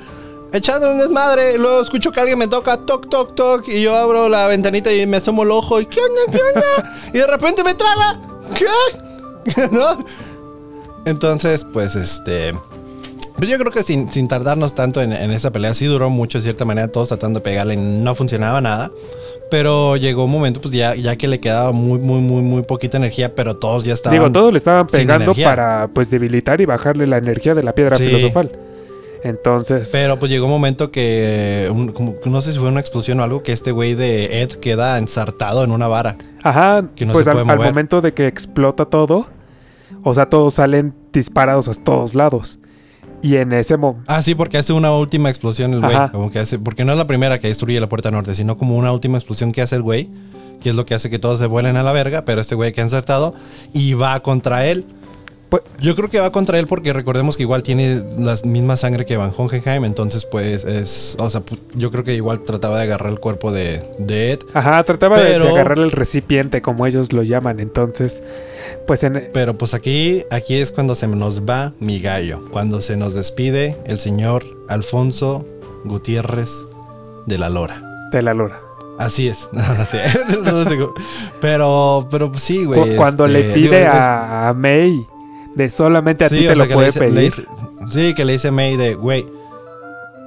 echando un desmadre y luego escucho que alguien me toca toc, toc, toc y yo abro la ventanita y me asomo el ojo y ¿qué onda, qué onda? y de repente me traga. ¿Qué? (laughs) ¿No? Entonces, pues este. Pues yo creo que sin, sin tardarnos tanto en, en esa pelea, sí duró mucho de cierta manera, todos tratando de pegarle, no funcionaba nada. Pero llegó un momento, pues ya, ya que le quedaba muy, muy, muy, muy poquita energía, pero todos ya estaban. Digo, todos le estaban pegando para pues debilitar y bajarle la energía de la piedra Sí. filosofal. Entonces, Pero pues llegó un momento que, un- como- no sé si fue una explosión o algo, que este güey de Ed queda ensartado en una vara. ajá, que no pues se al, puede al mover. momento de que explota todo, o sea, todos salen disparados a todos lados. Y en ese momento, Ah, sí, porque hace una última explosión el güey. Como que hace, porque no es la primera que destruye la puerta norte, sino como una última explosión que hace el güey, que es lo que hace que todos se vuelen a la verga, pero este güey queda ensartado y va contra él. Pues- Yo creo que va contra él porque recordemos que igual tiene la misma sangre que Van Hohenheim, entonces pues es, o sea, yo creo que igual trataba de agarrar el cuerpo de, de Ed. ajá, trataba de- agarrar el recipiente, como ellos lo llaman. Entonces, pues en, Pero pues aquí, aquí es cuando se nos va mi gallo, cuando se nos despide el señor Alfonso Gutiérrez de la Lora. de la lora. Así es, (laughs) no, no sé, (laughs) pero, pero pues, sí, güey. Cu- Cuando este, le digo, pide es- a May de solamente a sí, ti te lo puede le dice- le pedir. dice- sí, que le dice a May de, güey,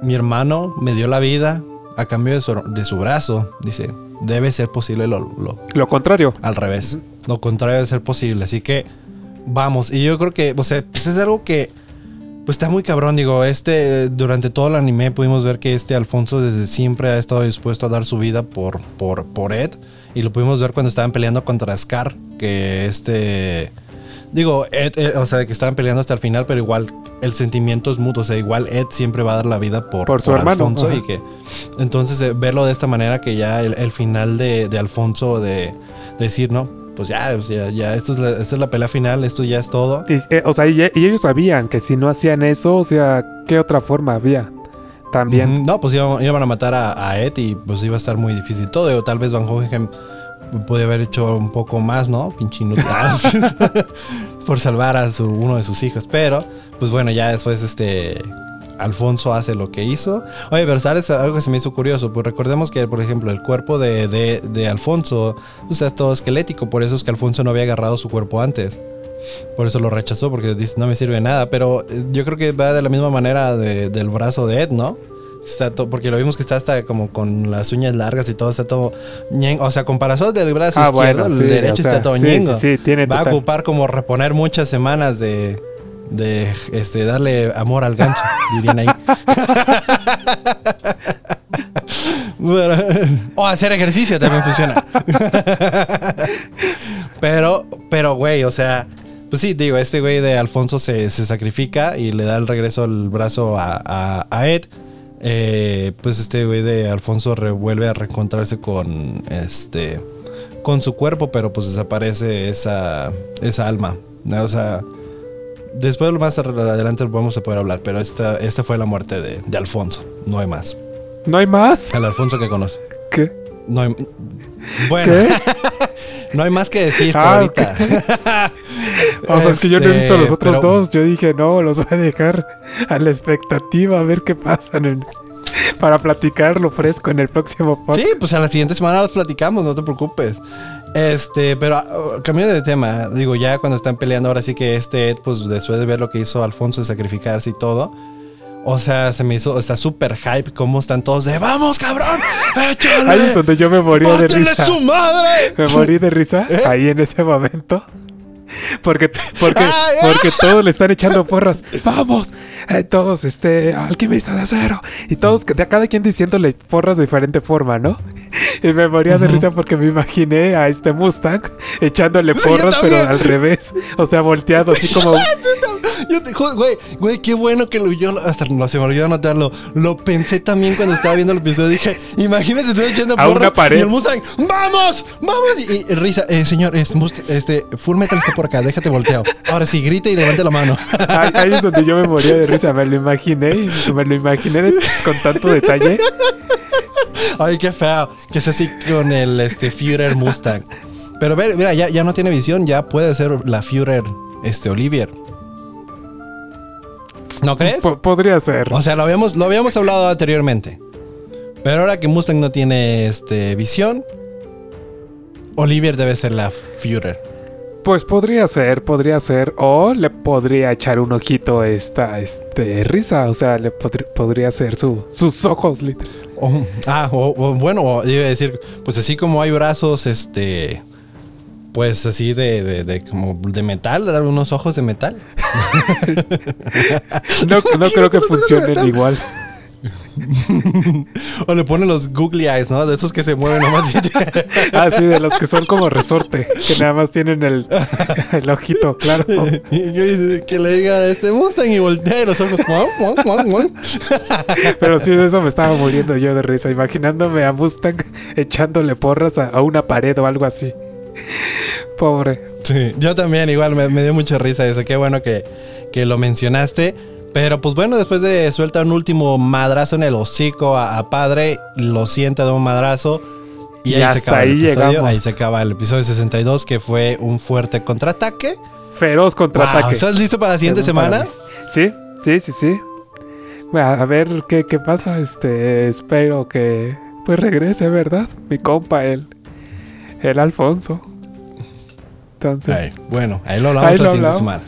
mi hermano me dio la vida a cambio de su, de su brazo. Dice, debe ser posible lo, lo- Lo contrario. al revés. Lo contrario debe ser posible. Así que vamos. Y yo creo que, o sea, pues es algo que pues está muy cabrón. Digo, este, durante todo el anime pudimos ver que este Alfonso desde siempre ha estado dispuesto a dar su vida por, por, por Ed. Y lo pudimos ver cuando estaban peleando contra Scar. Que este. Digo, Ed, eh, o sea, que estaban peleando hasta el final, pero igual el sentimiento es mutuo. O sea, igual Ed siempre va a dar la vida por, Por su hermano, Alfonso ajá. y que entonces eh, verlo de esta manera que ya el, el final de, de Alfonso de, decir, no, pues ya, sea, ya, esto es la, esta es la pelea final, esto ya es todo. Y, eh, o sea, y, y ellos sabían que si no hacían eso, o sea, ¿qué otra forma había? También. No, pues iban, iban a matar a, a Ed y pues iba a estar muy difícil todo. O tal vez Van Hohenheim puede haber hecho un poco más, ¿no? Pinche (laughs) por salvar a su, uno de sus hijos. Pero, pues bueno, ya después este Alfonso hace lo que hizo. Oye, pero sabes algo que se me hizo curioso. Pues recordemos que, por ejemplo, el cuerpo de, de, Alfonso pues, es todo esquelético. Por eso es que Alfonso no había agarrado su cuerpo antes. Por eso lo rechazó, porque dice, no me sirve nada. Pero eh, yo creo que va de la misma manera de- del brazo de Ed, ¿no? Está to- porque lo vimos que está hasta como con las uñas largas y todo, está todo O sea, comparación del brazo Ah, izquierdo, bueno, el derecho sea, está todo sí, ñengo. sí, sí, tiene Va a ocupar como reponer muchas semanas de, de este, darle amor al gancho, (laughs) dirían ahí. Bueno, o hacer ejercicio también funciona. (laughs) pero, pero, güey, o sea, pues sí, digo, este güey de Alfonso se, se sacrifica y le da el regreso al brazo a, a- a Ed. Eh, pues este güey de Alfonso re- vuelve a reencontrarse con este con su cuerpo, pero pues desaparece esa, esa alma. ¿no? O sea, después más adelante vamos a poder hablar, pero esta, esta fue la muerte de, de Alfonso. No hay más. ¿No hay más? El Alfonso que conoce. ¿Qué? No hay, bueno, ¿Qué? (laughs) no hay más que decir Ah, ahorita. (laughs) (laughs) O sea, es que yo no he visto los Este, otros pero- dos. Yo dije, no, los voy a dejar a la expectativa a ver qué pasa en- (laughs) para platicarlo fresco en el próximo podcast. Sí, pues a la siguiente semana los platicamos, no te preocupes. Este, pero uh, cambiando de tema, digo, ya cuando están peleando, ahora sí que este Ed, pues después de ver lo que hizo Alfonso de sacrificarse y todo, o sea, se me hizo, está súper hype, cómo están todos de, vamos, cabrón, échale, (laughs) Ahí es donde yo me moría de ¡Pártele risa. su madre! Me morí de risa ¿Eh? ahí en ese momento. Porque, porque, porque todos le están echando porras. Vamos, eh, todos, este, alquimista de acero. Y todos, de cada quien diciéndole porras de diferente forma, ¿no? Y me moría de risa porque me imaginé a este Mustang echándole Sí, porras, pero al revés. O sea, volteado, así como. (laughs) Yo te ju- güey, güey, qué bueno que lo, yo hasta lo, se me olvidó anotarlo. Lo pensé también cuando estaba viendo el episodio. Dije, imagínate tú echando A una pared. Y el Mustang, ¡vamos! ¡Vamos! Y, y risa, eh, señor, es este, Full Metal está por acá, déjate volteo. Ahora sí, grita y levante la mano. Ahí, ahí es donde yo me moría de risa. Me lo imaginé, me lo imaginé de- con tanto detalle. Ay, qué feo. Que es así con el este, Führer Mustang. Pero ve, mira, ya, ya no tiene visión, ya puede ser la Führer este, Olivier. ¿No crees? Po- podría ser. O sea, lo habíamos, lo habíamos hablado anteriormente. Pero ahora que Mustang no tiene este, visión, Olivier debe ser la Führer. Pues podría ser, podría ser. O le podría echar un ojito a esta este, risa. O sea, le podr- podría ser su, sus ojos, literal. Ah, o, o bueno, iba a decir, pues así como hay brazos, este, pues así de, de, de como de metal, dar unos ojos de metal. (laughs) No, no creo que (laughs) ¿Cómo se funcionen igual. (laughs) O le ponen los googly eyes, ¿no? De esos que se mueven nomás. Ah, sí, de los que son como resorte. Que nada más tienen el, el ojito, claro. Y yo dice, que le diga a este Mustang y voltea los ojos. Pero sí, de eso me estaba muriendo yo de risa. Imaginándome a Mustang echándole porras a, a una pared o algo así. Pobre. Sí, yo también, igual, me, me dio mucha risa eso. Qué bueno que, que lo mencionaste. Pero pues bueno, después de suelta un último madrazo en el hocico a, a padre, lo sienta de un madrazo. Y, Y ahí se hasta acaba el ahí episodio. llegamos. Ahí se acaba el episodio 62, que fue un fuerte contraataque. Feroz Wow, contraataque. ¿Estás listo para la siguiente semana? Sí, sí, sí, sí. A, a ver qué, qué pasa. Este, espero que pues regrese, ¿verdad? Mi compa, el, el Alfonso. Entonces, bueno, ahí lo hablamos Ahí lo hablamos. semana.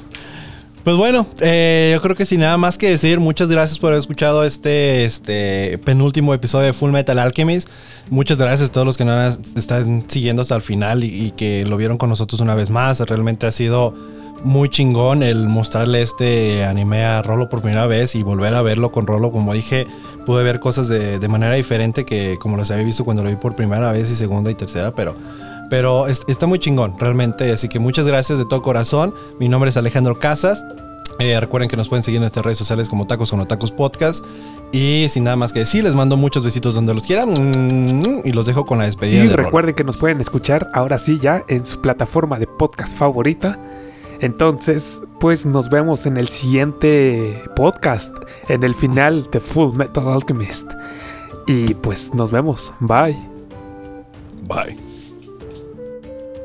Pues bueno, eh, yo creo que sin nada más que decir, muchas gracias por haber escuchado este, este penúltimo episodio de Full Metal Alchemist. Muchas gracias a todos los que nos están siguiendo hasta el final y, y que lo vieron con nosotros una vez más. Realmente ha sido muy chingón el mostrarle este anime a Rolo por primera vez y volver a verlo con Rolo. Como dije, pude ver cosas de, de manera diferente que como los había visto cuando lo vi por primera vez y segunda y tercera, pero pero es- está muy chingón, realmente. Así que muchas gracias de todo corazón. Mi nombre es Alejandro Casas. Eh, recuerden que nos pueden seguir en nuestras redes sociales como Tacos con Tacos Podcast. Y sin nada más que decir, les mando muchos besitos donde los quieran. Y los dejo con la despedida. Y de recuerden que nos pueden escuchar ahora sí ya en su plataforma de podcast favorita. Entonces, pues nos vemos en el siguiente podcast, en el final de Full Metal Alchemist. Y pues nos vemos. Bye. Bye.